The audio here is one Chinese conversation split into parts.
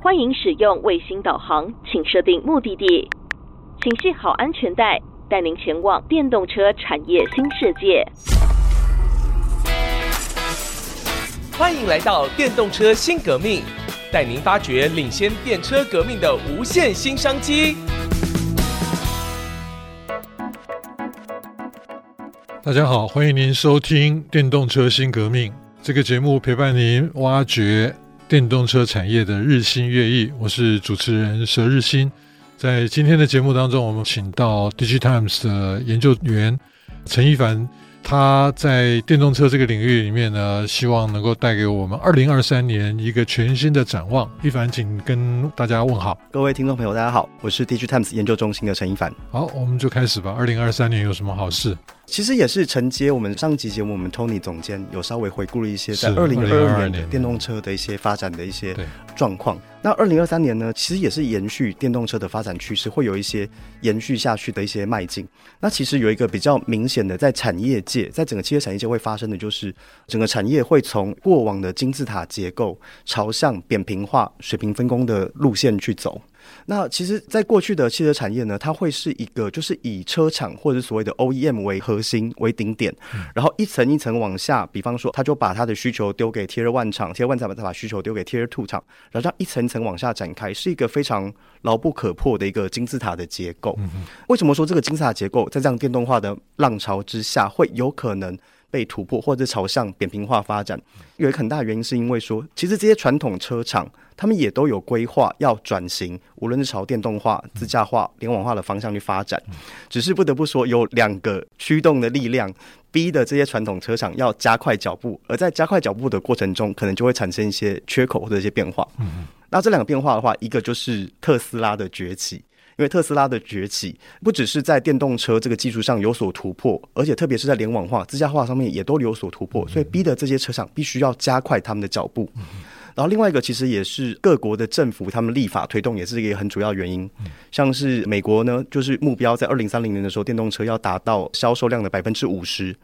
欢迎使用卫星导航，请设定目的地，请系好安全带，带您前往电动车产业新世界。欢迎来到电动车新革命，带您发掘领先电车革命的无限新商机。大家好，欢迎您收听《电动车新革命》这个节目，陪伴您挖掘电动车产业的日新月异。我是主持人佘日新。在今天的节目当中，我们请到 DigiTimes 的研究员陈一凡。他在电动车这个领域里面呢，希望能够带给我们二零二三年一个全新的展望。一凡，请跟大家问好。各位听众朋友，大家好，我是 DigiTimes 研究中心的陈一凡。好，我们就开始吧。二零二三年有什么好事？其实也是承接我们上集节目，我们 Tony 总监有稍微回顾了一些在二零二二年电动车的一些发展的一些状况。那二零二三年呢，其实也是延续电动车的发展趋势，会有一些延续下去的一些迈进。那其实有一个比较明显的，在产业界，在整个汽车产业界会发生的就是，整个产业会从过往的金字塔结构，朝向扁平化、水平分工的路线去走。那其实，在过去的汽车产业呢，它会是一个就是以车厂或者所谓的 OEM 为核心为顶点，然后一层一层往下，比方说，他就把他的需求丢给 Tier One 厂，Tier One 厂再把需求丢给 Tier Two 厂，然后这样一层一层往下展开，是一个非常牢不可破的一个金字塔的结构。为什么说这个金字塔结构在这样电动化的浪潮之下会有可能被突破，或者朝向扁平化发展？有一个很大的原因是因为说，其实这些传统车厂。他们也都有规划要转型，无论是朝电动化、自驾化、联网化的方向去发展。只是不得不说，有两个驱动的力量，逼的这些传统车厂要加快脚步。而在加快脚步的过程中，可能就会产生一些缺口或者一些变化。嗯，那这两个变化的话，一个就是特斯拉的崛起，因为特斯拉的崛起不只是在电动车这个技术上有所突破，而且特别是在联网化、自驾化上面也都有所突破，所以逼得这些车厂必须要加快他们的脚步。然后另外一个其实也是各国的政府他们立法推动，也是一个很主要原因。像是美国呢，就是目标在二零三零年的时候，电动车要达到销售量的百分之五十。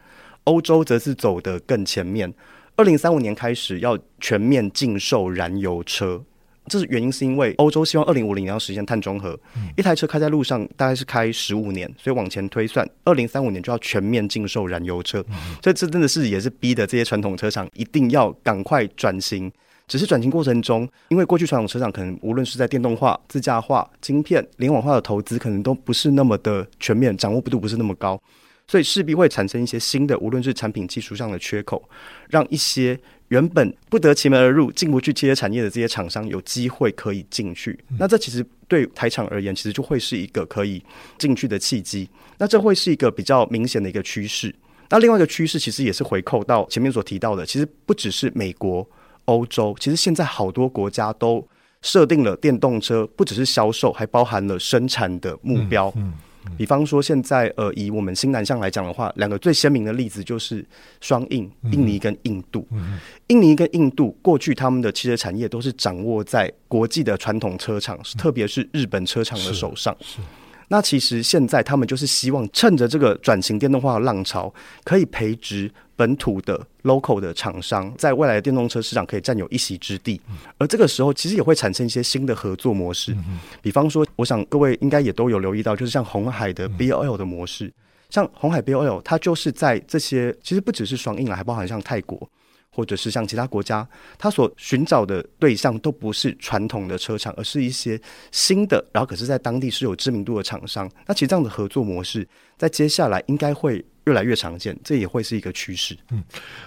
欧洲则是走得更前面，二零三五年开始要全面禁售燃油车。这是原因是因为欧洲希望二零五零年要实现碳中和，一台车开在路上大概是开十五年，所以往前推算，二零三五年就要全面禁售燃油车。所以这真的是也是逼的这些传统车厂一定要赶快转型。只是转型过程中，因为过去传统车厂可能无论是在电动化、自驾化、晶片、联网化的投资，可能都不是那么的全面，掌握度不是那么高，所以势必会产生一些新的，无论是产品技术上的缺口，让一些原本不得其门而入、进不去这些产业的这些厂商有机会可以进去。那这其实对台厂而言，其实就会是一个可以进去的契机。那这会是一个比较明显的一个趋势。那另外一个趋势，其实也是回扣到前面所提到的，其实不只是美国。欧洲其实现在好多国家都设定了电动车，不只是销售，还包含了生产的目标。嗯，嗯，比方说现在呃，以我们新南向来讲的话，两个最鲜明的例子就是双印，印尼跟印度。嗯，印尼跟印度过去他们的汽车产业都是掌握在国际的传统车厂，特别是日本车厂的手上。是。那其实现在他们就是希望趁着这个转型电动化的浪潮，可以培植本土的 local 的厂商，在未来的电动车市场可以占有一席之地。而这个时候，其实也会产生一些新的合作模式。比方说，我想各位应该也都有留意到，就是像红海的 BOL 的模式，像红海 BOL，它就是在这些其实不只是双印啊，还包含像泰国。或者是像其他国家，它所寻找的对象都不是传统的车厂，而是一些新的，然后可是在当地是有知名度的厂商。那其实这样的合作模式，在接下来应该会越来越常见，这也会是一个趋势。嗯，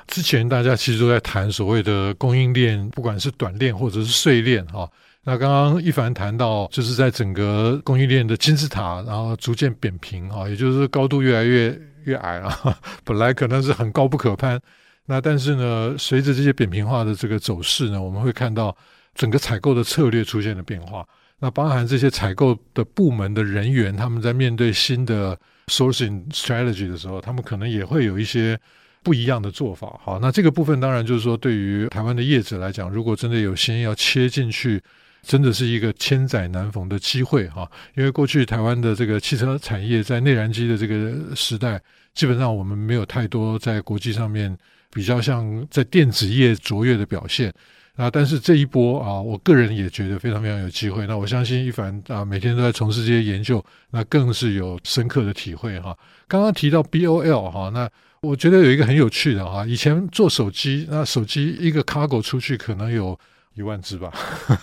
之前大家其实都在谈所谓的供应链，不管是短链或者是碎链哈。那刚刚一凡谈到，就是在整个供应链的金字塔，然后逐渐扁平哈，也就是高度越来越越矮了。本来可能是很高不可攀。那但是呢，随着这些扁平化的这个走势呢，我们会看到整个采购的策略出现了变化。那包含这些采购的部门的人员，他们在面对新的 sourcing strategy 的时候，他们可能也会有一些不一样的做法。好，那这个部分当然就是说，对于台湾的业者来讲，如果真的有心要切进去，真的是一个千载难逢的机会哈。因为过去台湾的这个汽车产业在内燃机的这个时代，基本上我们没有太多在国际上面。比较像在电子业卓越的表现，那但是这一波啊，我个人也觉得非常非常有机会。那我相信一凡啊，每天都在从事这些研究，那更是有深刻的体会哈。刚刚提到 BOL 哈，那我觉得有一个很有趣的哈，以前做手机，那手机一个 cargo 出去可能有一万只吧，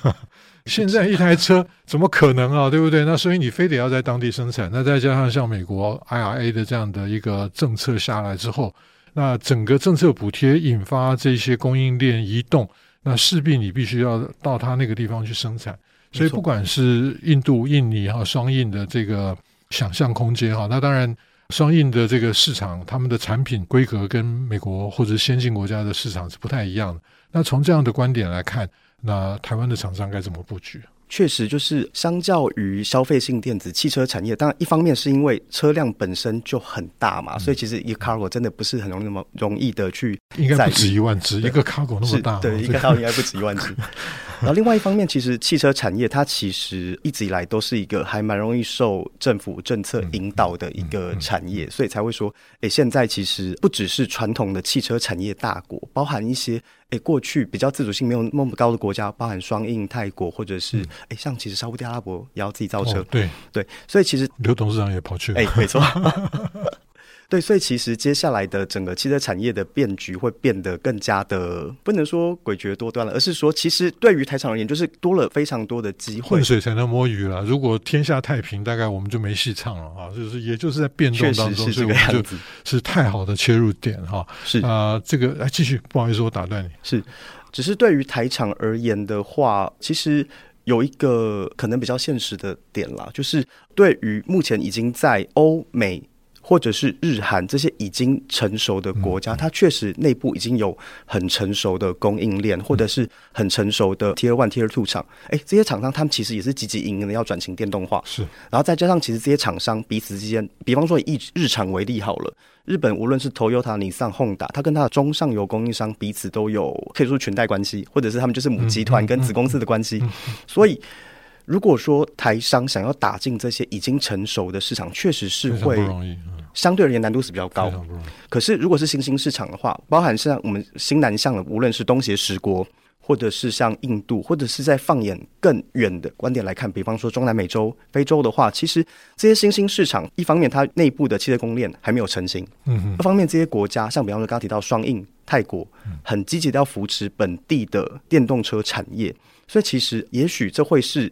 现在一台车怎么可能啊，对不对？那所以你非得要在当地生产，那再加上像美国 IRA 的这样的一个政策下来之后，那整个政策补贴引发这些供应链移动。那势必你必须要到他那个地方去生产，所以不管是印度、印尼哈双印的这个想象空间哈，那当然双印的这个市场，他们的产品规格跟美国或者先进国家的市场是不太一样的。那从这样的观点来看，那台湾的厂商该怎么布局？确实，就是相较于消费性电子汽车产业，当然一方面是因为车辆本身就很大嘛，嗯、所以其实一个 cargo 真的不是很容易那么容易的去，应该不止一万只，一个 cargo 那么大，对，一个 cargo 应该不止一万只。然后另外一方面，其实汽车产业它其实一直以来都是一个还蛮容易受政府政策引导的一个产业，所以才会说，哎，现在其实不只是传统的汽车产业大国，包含一些。诶，过去比较自主性没有那么高的国家，包含双印、泰国，或者是诶、嗯，像其实沙乌地阿拉伯也要自己造车，哦、对。对，所以其实刘董事长也跑去了，诶，没错。对，所以其实接下来的整个汽车产业的变局会变得更加的，不能说诡谲多端了，而是说，其实对于台厂而言，就是多了非常多的机会。混水才能摸鱼了，如果天下太平，大概我们就没戏唱了啊！就是，也就是在变动当中，是这个样子，是太好的切入点哈。是啊、呃，这个来继续，不好意思，我打断你。是，只是对于台厂而言的话，其实有一个可能比较现实的点啦，就是对于目前已经在欧美。或者是日韩这些已经成熟的国家，它确实内部已经有很成熟的供应链，或者是很成熟的 Tier One、Tier Two 厂。哎，这些厂商他们其实也是积极营营的要转型电动化。是，然后再加上其实这些厂商彼此之间，比方说以日产为例好了，日本无论是 Toyota、Nissan、Honda，它跟它的中上游供应商彼此都有可以说裙带关系，或者是他们就是母集团跟子公司的关系，所以。如果说台商想要打进这些已经成熟的市场，确实是会相对而言难度是比较高。可是如果是新兴市场的话，包含像我们新南向的，无论是东协十国，或者是像印度，或者是在放眼更远的观点来看，比方说中南美洲、非洲的话，其实这些新兴市场，一方面它内部的汽车供应链还没有成型，嗯，二方面这些国家，像比方说刚刚提到双印、泰国，很积极的要扶持本地的电动车产业，所以其实也许这会是。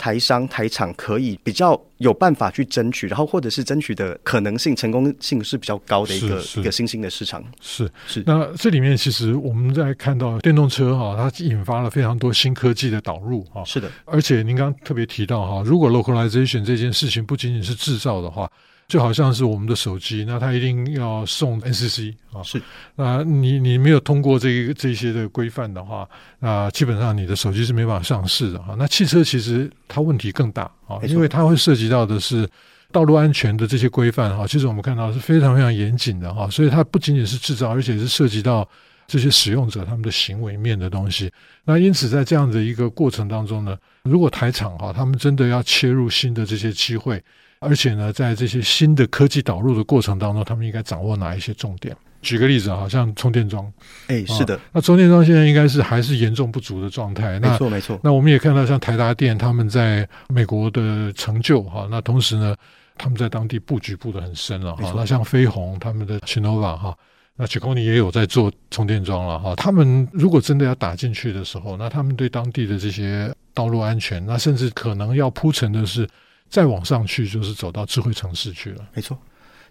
台商台厂可以比较有办法去争取，然后或者是争取的可能性、成功性是比较高的一个一个新兴的市场。是是。那这里面其实我们在看到电动车哈，它引发了非常多新科技的导入哈。是的。而且您刚刚特别提到哈，如果 localization 这件事情不仅仅是制造的话。就好像是我们的手机，那它一定要送 NCC 啊，是，那你你没有通过这个这些的规范的话，那基本上你的手机是没办法上市的哈。那汽车其实它问题更大啊，因为它会涉及到的是道路安全的这些规范哈。其实我们看到是非常非常严谨的哈，所以它不仅仅是制造，而且是涉及到这些使用者他们的行为面的东西。那因此在这样的一个过程当中呢，如果台厂哈他们真的要切入新的这些机会。而且呢，在这些新的科技导入的过程当中，他们应该掌握哪一些重点？举个例子，好像充电桩，哎，是的，那充电桩现在应该是还是严重不足的状态。没错，没错。那我们也看到，像台达电他们在美国的成就哈，那同时呢，他们在当地布局布得很深了哈。那像飞鸿他们的 Chinnova 哈，那 Chicony 也有在做充电桩了哈。他们如果真的要打进去的时候，那他们对当地的这些道路安全，那甚至可能要铺成的是。再往上去就是走到智慧城市去了。没错，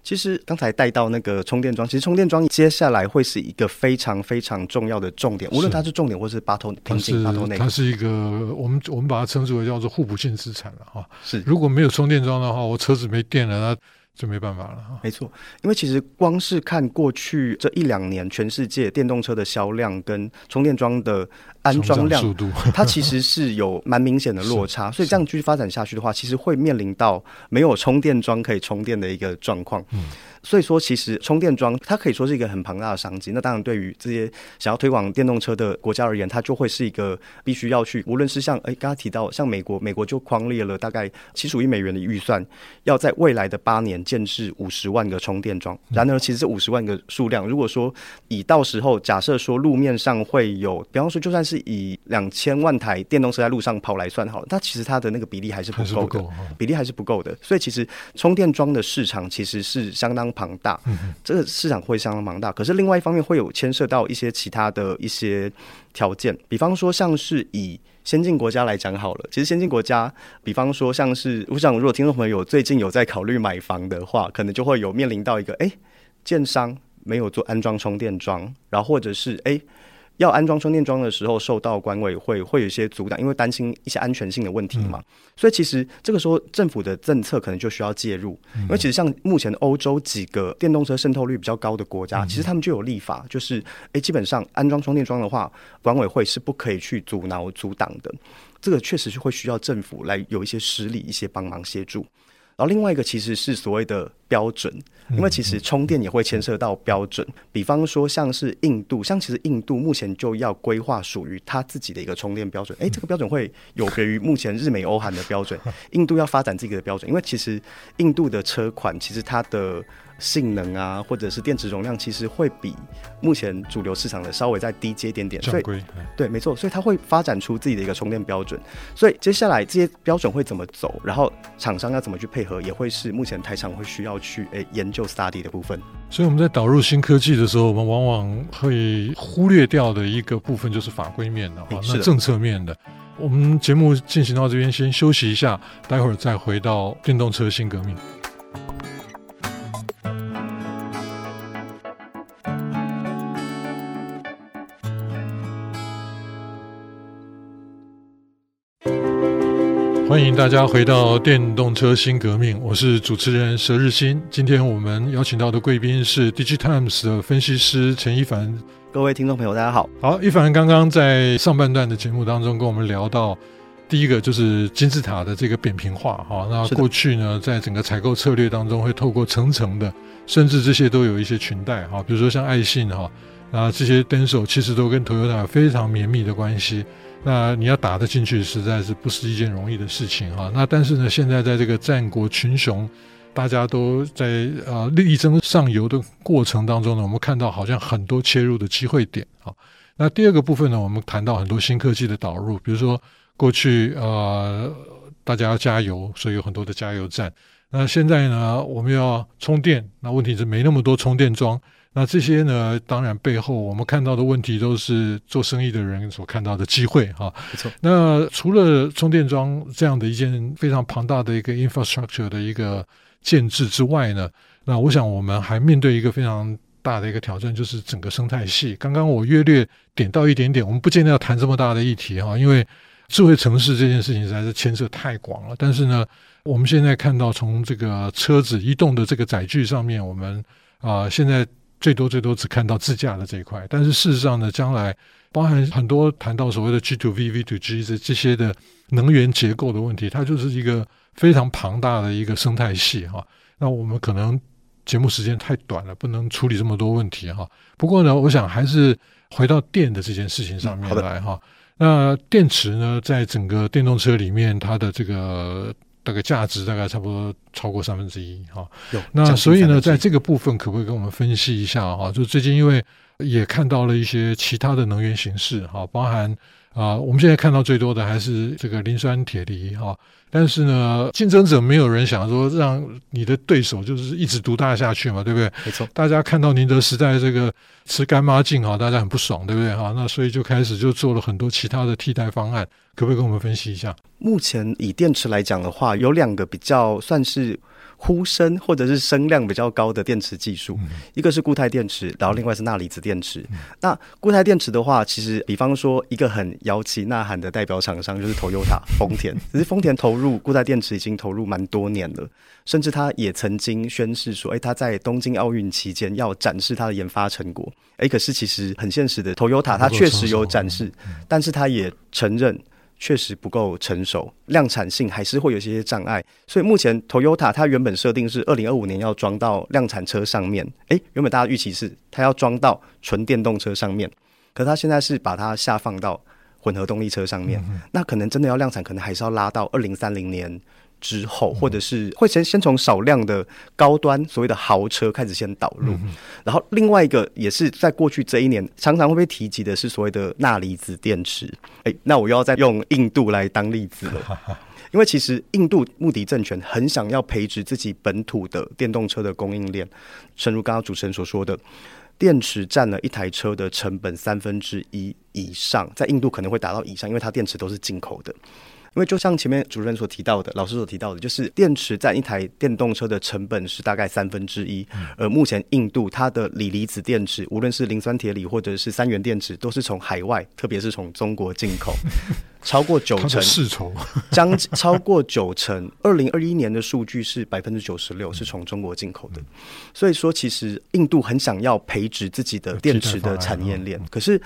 其实刚才带到那个充电桩，其实充电桩接下来会是一个非常非常重要的重点，无论它是重点或是八头瓶颈八头内，它是一个我们我们把它称之为叫做互补性资产了哈。是，如果没有充电桩的话，我车子没电了，那就没办法了。没错，因为其实光是看过去这一两年全世界电动车的销量跟充电桩的。安装量，速度 它其实是有蛮明显的落差，所以这样继续发展下去的话，其实会面临到没有充电桩可以充电的一个状况。嗯，所以说其实充电桩它可以说是一个很庞大的商机。那当然，对于这些想要推广电动车的国家而言，它就会是一个必须要去，无论是像哎刚刚提到像美国，美国就匡列了大概七十亿美元的预算，要在未来的八年建设五十万个充电桩。然而，其实这五十万个数量，如果说以到时候假设说路面上会有，比方说就算是以两千万台电动车在路上跑来算好了，它其实它的那个比例还是不够的，比例还是不够的。所以其实充电桩的市场其实是相当庞大，这个市场会相当庞大。可是另外一方面会有牵涉到一些其他的一些条件，比方说像是以先进国家来讲好了，其实先进国家，比方说像是我想，如果听众朋友最近有在考虑买房的话，可能就会有面临到一个，哎，建商没有做安装充电桩，然后或者是哎。要安装充电桩的时候，受到管委会会有一些阻挡，因为担心一些安全性的问题嘛。嗯、所以其实这个时候政府的政策可能就需要介入，嗯、因为其实像目前欧洲几个电动车渗透率比较高的国家，嗯、其实他们就有立法，就是诶、欸，基本上安装充电桩的话，管委会是不可以去阻挠、阻挡的。这个确实是会需要政府来有一些实力、一些帮忙协助。然后另外一个其实是所谓的标准，因为其实充电也会牵涉到标准。比方说像是印度，像其实印度目前就要规划属于它自己的一个充电标准。诶，这个标准会有别于目前日美欧韩的标准，印度要发展自己的标准，因为其实印度的车款其实它的。性能啊，或者是电池容量，其实会比目前主流市场的稍微再低阶一点点。所以，对，没错，所以它会发展出自己的一个充电标准。所以接下来这些标准会怎么走，然后厂商要怎么去配合，也会是目前台厂会需要去诶、欸、研究 study 的部分。所以我们在导入新科技的时候，我们往往会忽略掉的一个部分就是法规面的，那政策面的。我们节目进行到这边，先休息一下，待会儿再回到电动车新革命。欢迎大家回到电动车新革命，我是主持人佘日新。今天我们邀请到的贵宾是 DigiTimes 的分析师陈一凡。各位听众朋友，大家好。好，一凡刚刚在上半段的节目当中跟我们聊到，第一个就是金字塔的这个扁平化哈。那过去呢，在整个采购策略当中会透过层层的，甚至这些都有一些裙带哈，比如说像爱信哈，那这些 Denso 其实都跟 Toyota 有非常绵密的关系。那你要打得进去，实在是不是一件容易的事情哈。那但是呢，现在在这个战国群雄，大家都在呃力争上游的过程当中呢，我们看到好像很多切入的机会点啊。那第二个部分呢，我们谈到很多新科技的导入，比如说过去呃大家要加油，所以有很多的加油站。那现在呢，我们要充电，那问题是没那么多充电桩。那这些呢，当然背后我们看到的问题都是做生意的人所看到的机会哈。没错。那除了充电桩这样的一件非常庞大的一个 infrastructure 的一个建制之外呢，那我想我们还面对一个非常大的一个挑战，就是整个生态系。刚刚我约略点到一点点，我们不见得要谈这么大的议题哈，因为智慧城市这件事情实在是牵涉太广了。但是呢，我们现在看到从这个车子移动的这个载具上面，我们啊、呃、现在。最多最多只看到自驾的这一块，但是事实上呢，将来包含很多谈到所谓的 G to V、V to G 这这些的能源结构的问题，它就是一个非常庞大的一个生态系哈。那我们可能节目时间太短了，不能处理这么多问题哈。不过呢，我想还是回到电的这件事情上面来哈。那电池呢，在整个电动车里面，它的这个。这个价值大概差不多超过三分之一哈，那所以呢，在这个部分可不可以跟我们分析一下哈？就最近因为也看到了一些其他的能源形式哈，包含啊，我们现在看到最多的还是这个磷酸铁锂哈。但是呢，竞争者没有人想说让你的对手就是一直独大下去嘛，对不对？没错，大家看到宁德时代这个吃干妈净哈，大家很不爽，对不对哈？那所以就开始就做了很多其他的替代方案，可不可以跟我们分析一下？目前以电池来讲的话，有两个比较算是。呼声或者是声量比较高的电池技术，一个是固态电池，然后另外是钠离子电池。那固态电池的话，其实比方说一个很摇旗呐喊的代表厂商就是 Toyota 丰田，只是丰田投入固态电池已经投入蛮多年了，甚至他也曾经宣示说，诶，他在东京奥运期间要展示他的研发成果。诶，可是其实很现实的，Toyota 它确实有展示，但是他也承认。确实不够成熟，量产性还是会有一些障碍，所以目前 Toyota 它原本设定是二零二五年要装到量产车上面，诶，原本大家预期是它要装到纯电动车上面，可它现在是把它下放到混合动力车上面，嗯、那可能真的要量产，可能还是要拉到二零三零年之后，或者是会先先从少量的高端所谓的豪车开始先导入，嗯、然后另外一个也是在过去这一年常常会被提及的是所谓的钠离子电池。哎，那我又要再用印度来当例子了，因为其实印度穆迪政权很想要培植自己本土的电动车的供应链，正如刚刚主持人所说的，电池占了一台车的成本三分之一以上，在印度可能会达到以上，因为它电池都是进口的。因为就像前面主任所提到的，老师所提到的，就是电池占一台电动车的成本是大概三分之一，而目前印度它的锂离子电池，无论是磷酸铁锂或者是三元电池，都是从海外，特别是从中国进口，超过九成，世仇将超过九成。二零二一年的数据是百分之九十六是从中国进口的，所以说其实印度很想要培植自己的电池的产业链，可是。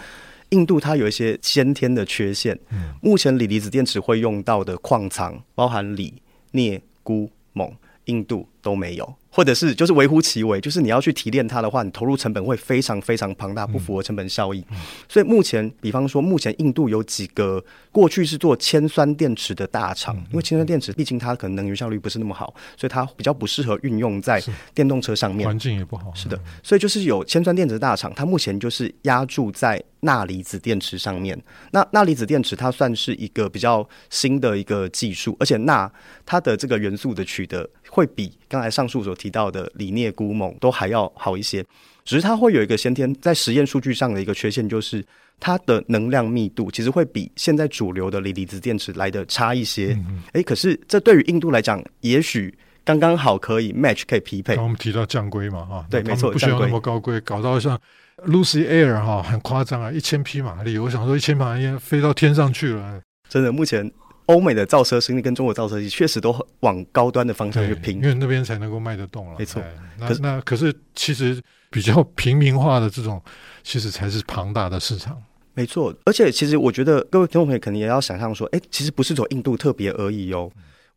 印度它有一些先天的缺陷，目前锂离子电池会用到的矿藏，包含锂、镍、钴、锰，印度都没有。或者是就是微乎其微，就是你要去提炼它的话，你投入成本会非常非常庞大，不符合成本效益。嗯、所以目前，比方说，目前印度有几个过去是做铅酸电池的大厂，嗯、因为铅酸电池毕竟它可能能源效率不是那么好，所以它比较不适合运用在电动车上面，环境也不好。是的，所以就是有铅酸电池的大厂，它目前就是压注在钠离子电池上面。那钠离子电池它算是一个比较新的一个技术，而且钠它的这个元素的取得。会比刚才上述所提到的锂、镍、鈷、锰都还要好一些，只是它会有一个先天在实验数据上的一个缺陷，就是它的能量密度其实会比现在主流的锂离子电池来的差一些。哎、嗯嗯，可是这对于印度来讲，也许刚刚好可以 match 可以匹配。刚我们提到降规嘛，哈，对，没错，不需要那么高规，搞到像 Lucy Air 哈，很夸张啊，一千匹马力，我想说一千匹马力飞到天上去了，真的，目前。欧美的造车生意跟中国造车机确实都往高端的方向去拼，因为那边才能够卖得动了。没错，那可是那可是其实比较平民化的这种，其实才是庞大的市场。没错，而且其实我觉得各位听众朋友可能也要想象说，哎，其实不是走印度特别而已哟。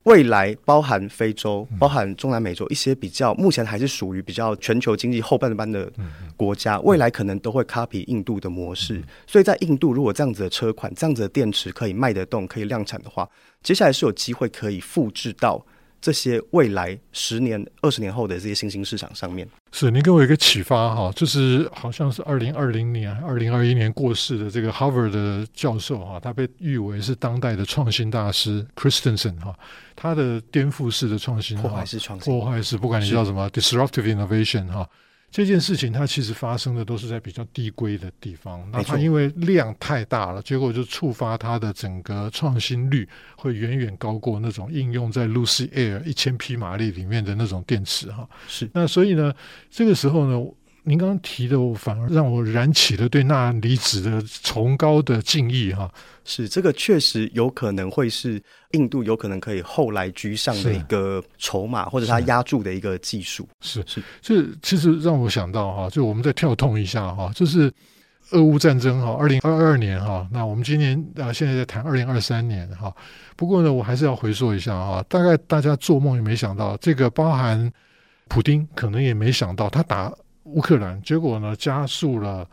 未来包含非洲、包含中南美洲一些比较目前还是属于比较全球经济后半班的国家，未来可能都会 copy 印度的模式。所以在印度，如果这样子的车款、这样子的电池可以卖得动、可以量产的话，接下来是有机会可以复制到这些未来十年、二十年后的这些新兴市场上面。是，您给我一个启发哈，就是好像是二零二零年、二零二一年过世的这个 Harvard 的教授哈，他被誉为是当代的创新大师 Christensen 哈，他的颠覆式的创新，破坏式创新，破坏式，不管你叫什么 disruptive innovation 哈。这件事情它其实发生的都是在比较低规的地方，那它因为量太大了，结果就触发它的整个创新率会远远高过那种应用在 Lucy Air 一千匹马力里面的那种电池哈。是，那所以呢，这个时候呢。您刚刚提的，我反而让我燃起了对钠离子的崇高的敬意哈。是，这个确实有可能会是印度有可能可以后来居上的一个筹码，或者它押注的一个技术。是是，这其实让我想到哈，就我们再跳通一下哈，就是俄乌战争哈，二零二二年哈，那我们今年啊现在在谈二零二三年哈。不过呢，我还是要回溯一下哈，大概大家做梦也没想到，这个包含普丁可能也没想到他打。乌克兰，结果呢，加速了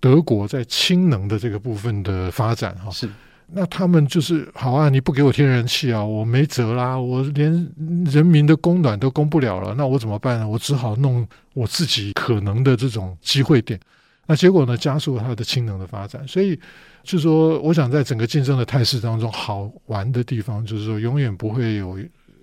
德国在氢能的这个部分的发展哈。是，那他们就是好啊，你不给我天然气啊，我没辙啦，我连人民的供暖都供不了了，那我怎么办呢？我只好弄我自己可能的这种机会点。那结果呢，加速了它的氢能的发展。所以就是说，我想在整个竞争的态势当中，好玩的地方就是说，永远不会有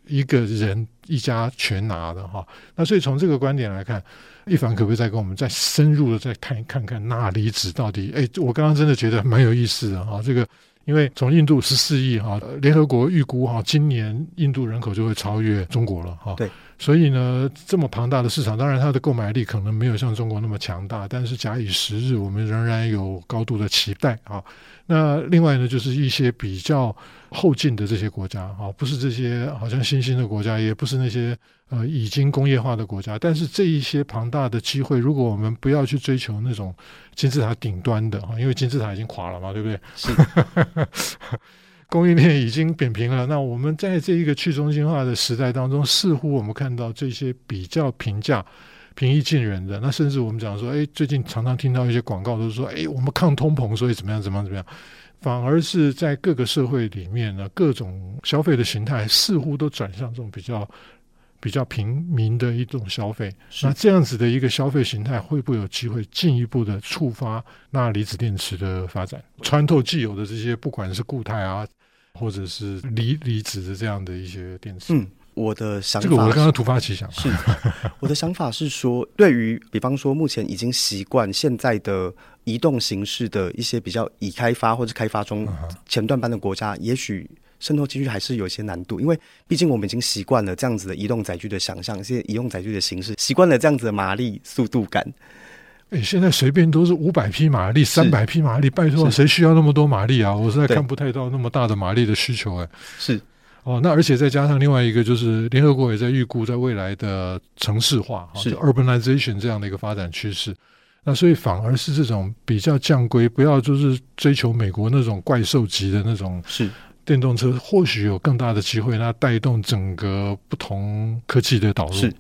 一个人一家全拿的哈。那所以从这个观点来看。一凡可不可以再跟我们再深入的再看一看看钠离子到底？哎，我刚刚真的觉得蛮有意思的哈。这个因为从印度十四亿哈，联合国预估哈，今年印度人口就会超越中国了哈。对，所以呢，这么庞大的市场，当然它的购买力可能没有像中国那么强大，但是假以时日，我们仍然有高度的期待啊。那另外呢，就是一些比较后进的这些国家啊，不是这些好像新兴的国家，也不是那些。呃，已经工业化的国家，但是这一些庞大的机会，如果我们不要去追求那种金字塔顶端的哈，因为金字塔已经垮了嘛，对不对？是，供应链已经扁平了。那我们在这一个去中心化的时代当中，似乎我们看到这些比较平价、平易近人的，那甚至我们讲说，哎，最近常常听到一些广告都是说，哎，我们抗通膨，所以怎么样，怎么样，怎么样。反而是在各个社会里面呢，各种消费的形态似乎都转向这种比较比较平民的一种消费。那这样子的一个消费形态，会不会有机会进一步的触发钠离子电池的发展，穿透既有的这些不管是固态啊，或者是锂离子的这样的一些电池？嗯，我的想法，这个我刚刚突发奇想，是我的想法是说，对于比方说目前已经习惯现在的。移动形式的一些比较已开发或者开发中前段班的国家，也许渗透进去还是有些难度，因为毕竟我们已经习惯了这样子的移动载具的想象，一些移动载具的形式，习惯了这样子的马力、速度感。哎，现在随便都是五百匹马力、三百匹马力，拜托，谁需要那么多马力啊？我实在看不太到那么大的马力的需求。哎，是哦，那而且再加上另外一个，就是联合国也在预估，在未来的城市化，是 urbanization 这样的一个发展趋势。那所以反而是这种比较降规，不要就是追求美国那种怪兽级的那种是电动车，或许有更大的机会，那带动整个不同科技的导入。是，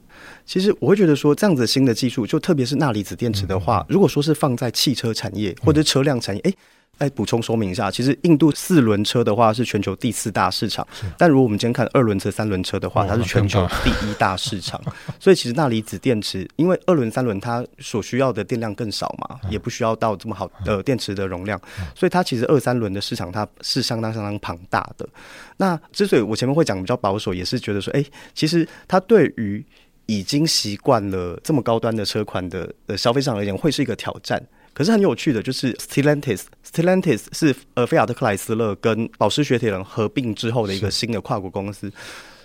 其实我会觉得说，这样子新的技术，就特别是钠离子电池的话，嗯、如果说是放在汽车产业或者车辆产业，哎、嗯。来补充说明一下，其实印度四轮车的话是全球第四大市场，但如果我们今天看二轮车、三轮车的话，它是全球第一大市场。所以其实钠离子电池，因为二轮、三轮它所需要的电量更少嘛，也不需要到这么好的电池的容量，所以它其实二三轮的市场它是相当相当庞大的。那之所以我前面会讲比较保守，也是觉得说，哎，其实它对于已经习惯了这么高端的车款的呃消费上而言，会是一个挑战。可是很有趣的，就是 Stellantis，Stellantis 是呃菲亚特克莱斯勒跟保时雪铁龙合并之后的一个新的跨国公司。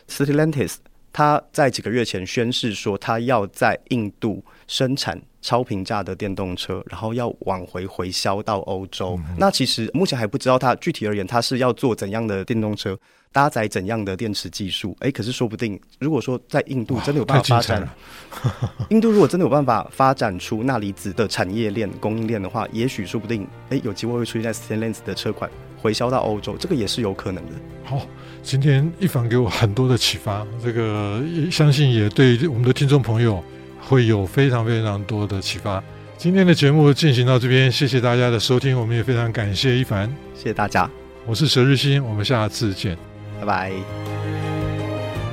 Stellantis 它在几个月前宣誓说，它要在印度生产超平价的电动车，然后要往回回销到欧洲。嗯、那其实目前还不知道它具体而言，它是要做怎样的电动车。搭载怎样的电池技术？哎、欸，可是说不定，如果说在印度真的有办法发展，印度如果真的有办法发展出钠离子的产业链、供应链的话，也许说不定，哎、欸，有机会会出现在 Stellantis 的车款回销到欧洲，这个也是有可能的。好，今天一凡给我很多的启发，这个相信也对我们的听众朋友会有非常非常多的启发。今天的节目进行到这边，谢谢大家的收听，我们也非常感谢一凡，谢谢大家，我是佘日新，我们下次见。拜拜。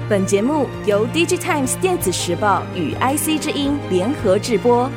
本节目由 DigiTimes 电子时报与 IC 之音联合制播。